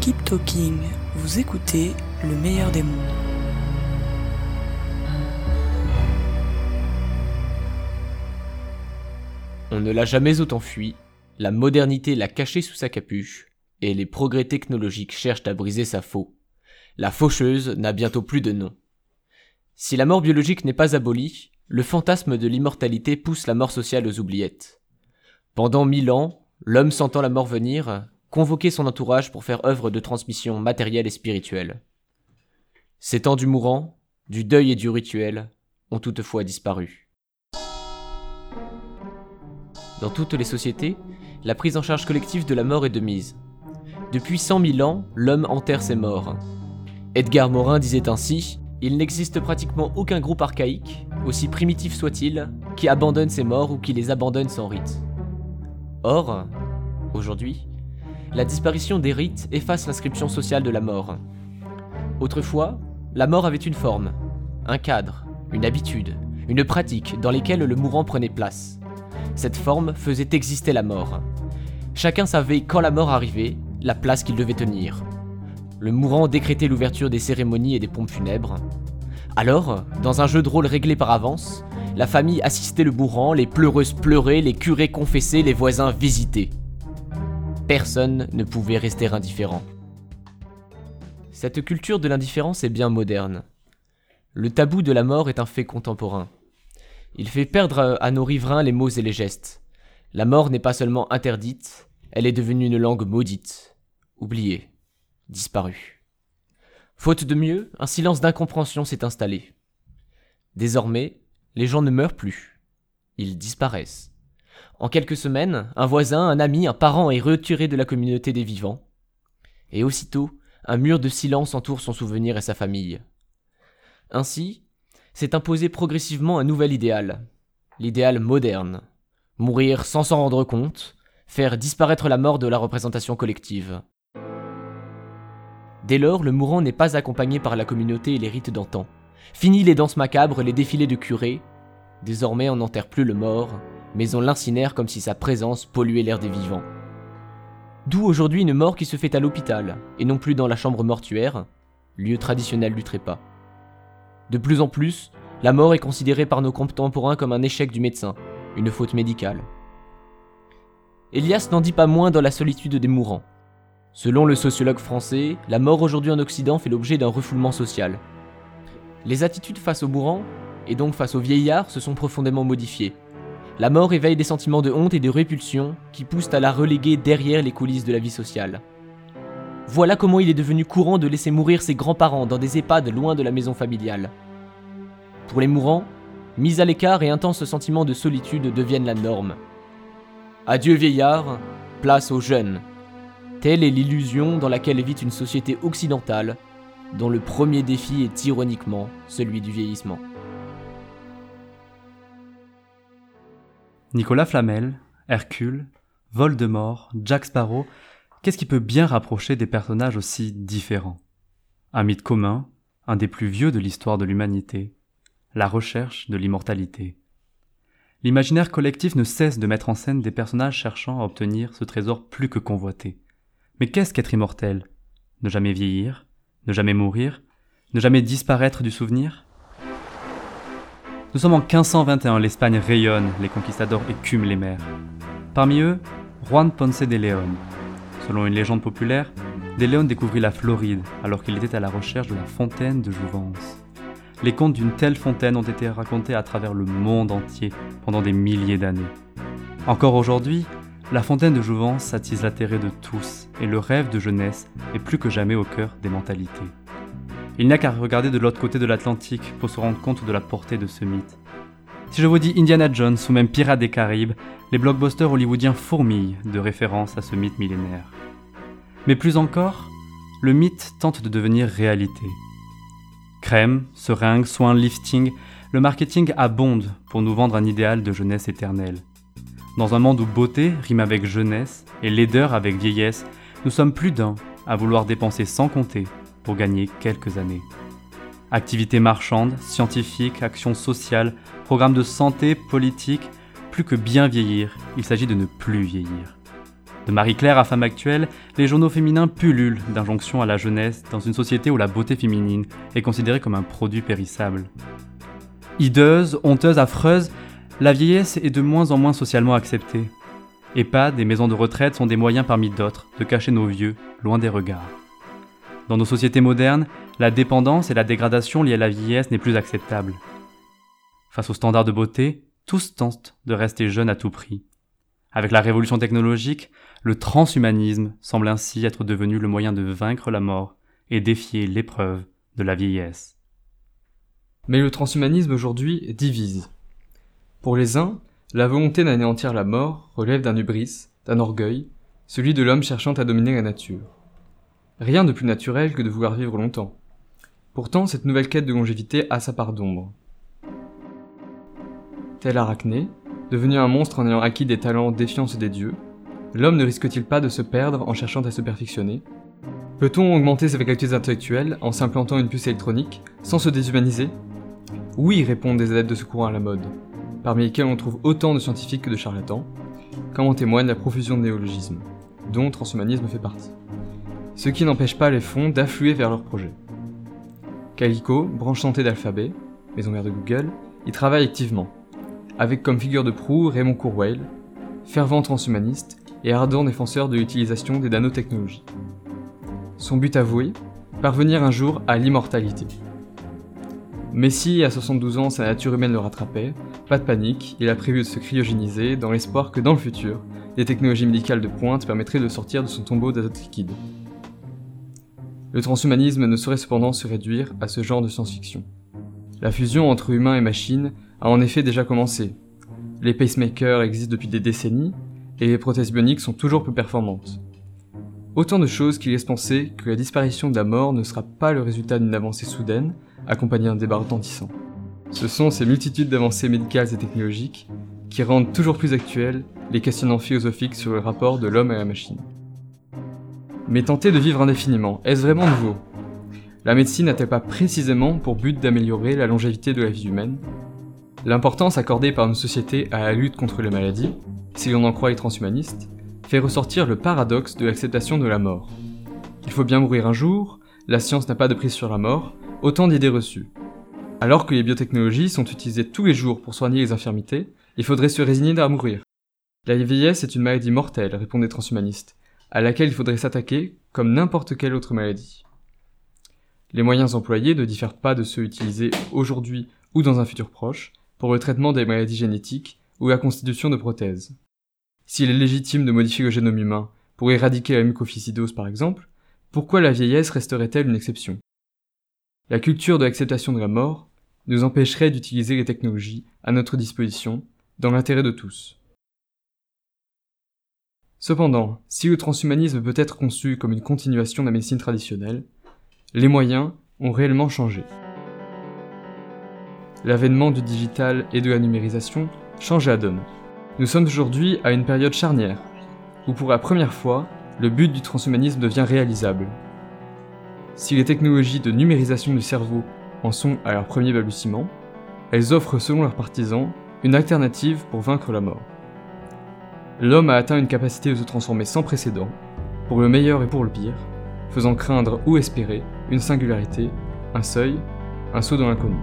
Keep Talking, vous écoutez le meilleur des mondes. On ne l'a jamais autant fui, la modernité l'a caché sous sa capuche, et les progrès technologiques cherchent à briser sa faux. La faucheuse n'a bientôt plus de nom. Si la mort biologique n'est pas abolie, le fantasme de l'immortalité pousse la mort sociale aux oubliettes. Pendant mille ans, l'homme sentant la mort venir, convoquait son entourage pour faire œuvre de transmission matérielle et spirituelle. Ces temps du mourant, du deuil et du rituel ont toutefois disparu. Dans toutes les sociétés, la prise en charge collective de la mort est de mise. Depuis cent mille ans, l'homme enterre ses morts. Edgar Morin disait ainsi Il n'existe pratiquement aucun groupe archaïque, aussi primitif soit-il, qui abandonne ses morts ou qui les abandonne sans rite. Or, aujourd'hui, la disparition des rites efface l'inscription sociale de la mort. Autrefois, la mort avait une forme, un cadre, une habitude, une pratique dans lesquelles le mourant prenait place. Cette forme faisait exister la mort. Chacun savait quand la mort arrivait, la place qu'il devait tenir. Le mourant décrétait l'ouverture des cérémonies et des pompes funèbres. Alors, dans un jeu de rôle réglé par avance, la famille assistait le mourant, les pleureuses pleuraient, les curés confessaient, les voisins visitaient. Personne ne pouvait rester indifférent. Cette culture de l'indifférence est bien moderne. Le tabou de la mort est un fait contemporain. Il fait perdre à nos riverains les mots et les gestes. La mort n'est pas seulement interdite, elle est devenue une langue maudite, oubliée, disparue. Faute de mieux, un silence d'incompréhension s'est installé. Désormais, les gens ne meurent plus. Ils disparaissent. En quelques semaines, un voisin, un ami, un parent est retiré de la communauté des vivants. Et aussitôt, un mur de silence entoure son souvenir et sa famille. Ainsi, s'est imposé progressivement un nouvel idéal, l'idéal moderne. Mourir sans s'en rendre compte, faire disparaître la mort de la représentation collective. Dès lors, le mourant n'est pas accompagné par la communauté et les rites d'antan. Fini les danses macabres, les défilés de curés. Désormais, on n'enterre plus le mort, mais on l'incinère comme si sa présence polluait l'air des vivants. D'où aujourd'hui une mort qui se fait à l'hôpital, et non plus dans la chambre mortuaire, lieu traditionnel du trépas. De plus en plus, la mort est considérée par nos contemporains comme un échec du médecin, une faute médicale. Elias n'en dit pas moins dans la solitude des mourants. Selon le sociologue français, la mort aujourd'hui en Occident fait l'objet d'un refoulement social. Les attitudes face aux mourants, et donc face aux vieillards, se sont profondément modifiées. La mort éveille des sentiments de honte et de répulsion qui poussent à la reléguer derrière les coulisses de la vie sociale. Voilà comment il est devenu courant de laisser mourir ses grands-parents dans des EHPAD loin de la maison familiale. Pour les mourants, mise à l'écart et intenses sentiments de solitude deviennent la norme. Adieu vieillard, place aux jeunes. Telle est l'illusion dans laquelle vit une société occidentale, dont le premier défi est ironiquement celui du vieillissement. Nicolas Flamel, Hercule, Voldemort, Jack Sparrow, qu'est-ce qui peut bien rapprocher des personnages aussi différents? Un mythe commun, un des plus vieux de l'histoire de l'humanité, la recherche de l'immortalité. L'imaginaire collectif ne cesse de mettre en scène des personnages cherchant à obtenir ce trésor plus que convoité. Mais qu'est-ce qu'être immortel? Ne jamais vieillir? Ne jamais mourir? Ne jamais disparaître du souvenir? Nous sommes en 1521, l'Espagne rayonne, les conquistadors écument les mers. Parmi eux, Juan Ponce de León. Selon une légende populaire, de León découvrit la Floride alors qu'il était à la recherche de la fontaine de Jouvence. Les contes d'une telle fontaine ont été racontés à travers le monde entier pendant des milliers d'années. Encore aujourd'hui, la fontaine de Jouvence attise l'intérêt de tous et le rêve de jeunesse est plus que jamais au cœur des mentalités. Il n'y a qu'à regarder de l'autre côté de l'Atlantique pour se rendre compte de la portée de ce mythe. Si je vous dis Indiana Jones ou même Pirates des Caraïbes, les blockbusters hollywoodiens fourmillent de références à ce mythe millénaire. Mais plus encore, le mythe tente de devenir réalité. Crème, seringue, soins, lifting, le marketing abonde pour nous vendre un idéal de jeunesse éternelle. Dans un monde où beauté rime avec jeunesse et laideur avec vieillesse, nous sommes plus d'un à vouloir dépenser sans compter pour gagner quelques années. Activités marchandes, scientifiques, actions sociales, programmes de santé, politique, plus que bien vieillir, il s'agit de ne plus vieillir. De Marie-Claire à Femme Actuelle, les journaux féminins pullulent d'injonctions à la jeunesse dans une société où la beauté féminine est considérée comme un produit périssable. Hideuse, honteuse, affreuse, la vieillesse est de moins en moins socialement acceptée. EHPAD et maisons de retraite sont des moyens parmi d'autres de cacher nos vieux loin des regards. Dans nos sociétés modernes, la dépendance et la dégradation liées à la vieillesse n'est plus acceptable. Face aux standards de beauté, tous tentent de rester jeunes à tout prix. Avec la révolution technologique, le transhumanisme semble ainsi être devenu le moyen de vaincre la mort et défier l'épreuve de la vieillesse. Mais le transhumanisme aujourd'hui divise. Pour les uns, la volonté d'anéantir la mort relève d'un hubris, d'un orgueil, celui de l'homme cherchant à dominer la nature. Rien de plus naturel que de vouloir vivre longtemps. Pourtant, cette nouvelle quête de longévité a sa part d'ombre. Tel Arachné, devenu un monstre en ayant acquis des talents défiant ceux des dieux, l'homme ne risque-t-il pas de se perdre en cherchant à se perfectionner? Peut-on augmenter ses facultés intellectuelles en s'implantant une puce électronique sans se déshumaniser? Oui, répondent des adeptes de ce courant à la mode, parmi lesquels on trouve autant de scientifiques que de charlatans, comme en témoigne la profusion de néologismes, dont transhumanisme fait partie. Ce qui n'empêche pas les fonds d'affluer vers leurs projets. Calico, branche santé d'Alphabet, maison mère de Google, y travaille activement, avec comme figure de proue Raymond Kurzweil, fervent transhumaniste et ardent défenseur de l'utilisation des nanotechnologies. Son but avoué Parvenir un jour à l'immortalité. Mais si à 72 ans sa nature humaine le rattrapait, pas de panique, il a prévu de se cryogéniser dans l'espoir que dans le futur, des technologies médicales de pointe permettraient de sortir de son tombeau d'azote liquide. Le transhumanisme ne saurait cependant se réduire à ce genre de science-fiction. La fusion entre humains et machines a en effet déjà commencé. Les pacemakers existent depuis des décennies, et les prothèses bioniques sont toujours plus performantes. Autant de choses qui laissent penser que la disparition de la mort ne sera pas le résultat d'une avancée soudaine, accompagnée d'un débat retentissant. Ce sont ces multitudes d'avancées médicales et technologiques qui rendent toujours plus actuels les questionnements philosophiques sur le rapport de l'homme à la machine. Mais tenter de vivre indéfiniment, est-ce vraiment nouveau? La médecine n'a-t-elle pas précisément pour but d'améliorer la longévité de la vie humaine? L'importance accordée par une société à la lutte contre les maladies, si l'on en croit les transhumanistes, fait ressortir le paradoxe de l'acceptation de la mort. Il faut bien mourir un jour, la science n'a pas de prise sur la mort, autant d'idées reçues. Alors que les biotechnologies sont utilisées tous les jours pour soigner les infirmités, il faudrait se résigner à mourir. La vieillesse est une maladie mortelle, répondent les transhumanistes, à laquelle il faudrait s'attaquer comme n'importe quelle autre maladie. Les moyens employés ne diffèrent pas de ceux utilisés aujourd'hui ou dans un futur proche pour le traitement des maladies génétiques ou la constitution de prothèses. S'il est légitime de modifier le génome humain pour éradiquer la mucophycidose par exemple, pourquoi la vieillesse resterait-elle une exception? La culture de l'acceptation de la mort nous empêcherait d'utiliser les technologies à notre disposition dans l'intérêt de tous. Cependant, si le transhumanisme peut être conçu comme une continuation de la médecine traditionnelle, les moyens ont réellement changé. L'avènement du digital et de la numérisation change la donne. Nous sommes aujourd'hui à une période charnière, où pour la première fois, le but du transhumanisme devient réalisable. Si les technologies de numérisation du cerveau en sont à leur premier balbutiement, elles offrent selon leurs partisans une alternative pour vaincre la mort l'homme a atteint une capacité de se transformer sans précédent, pour le meilleur et pour le pire, faisant craindre ou espérer une singularité, un seuil, un saut dans l'inconnu.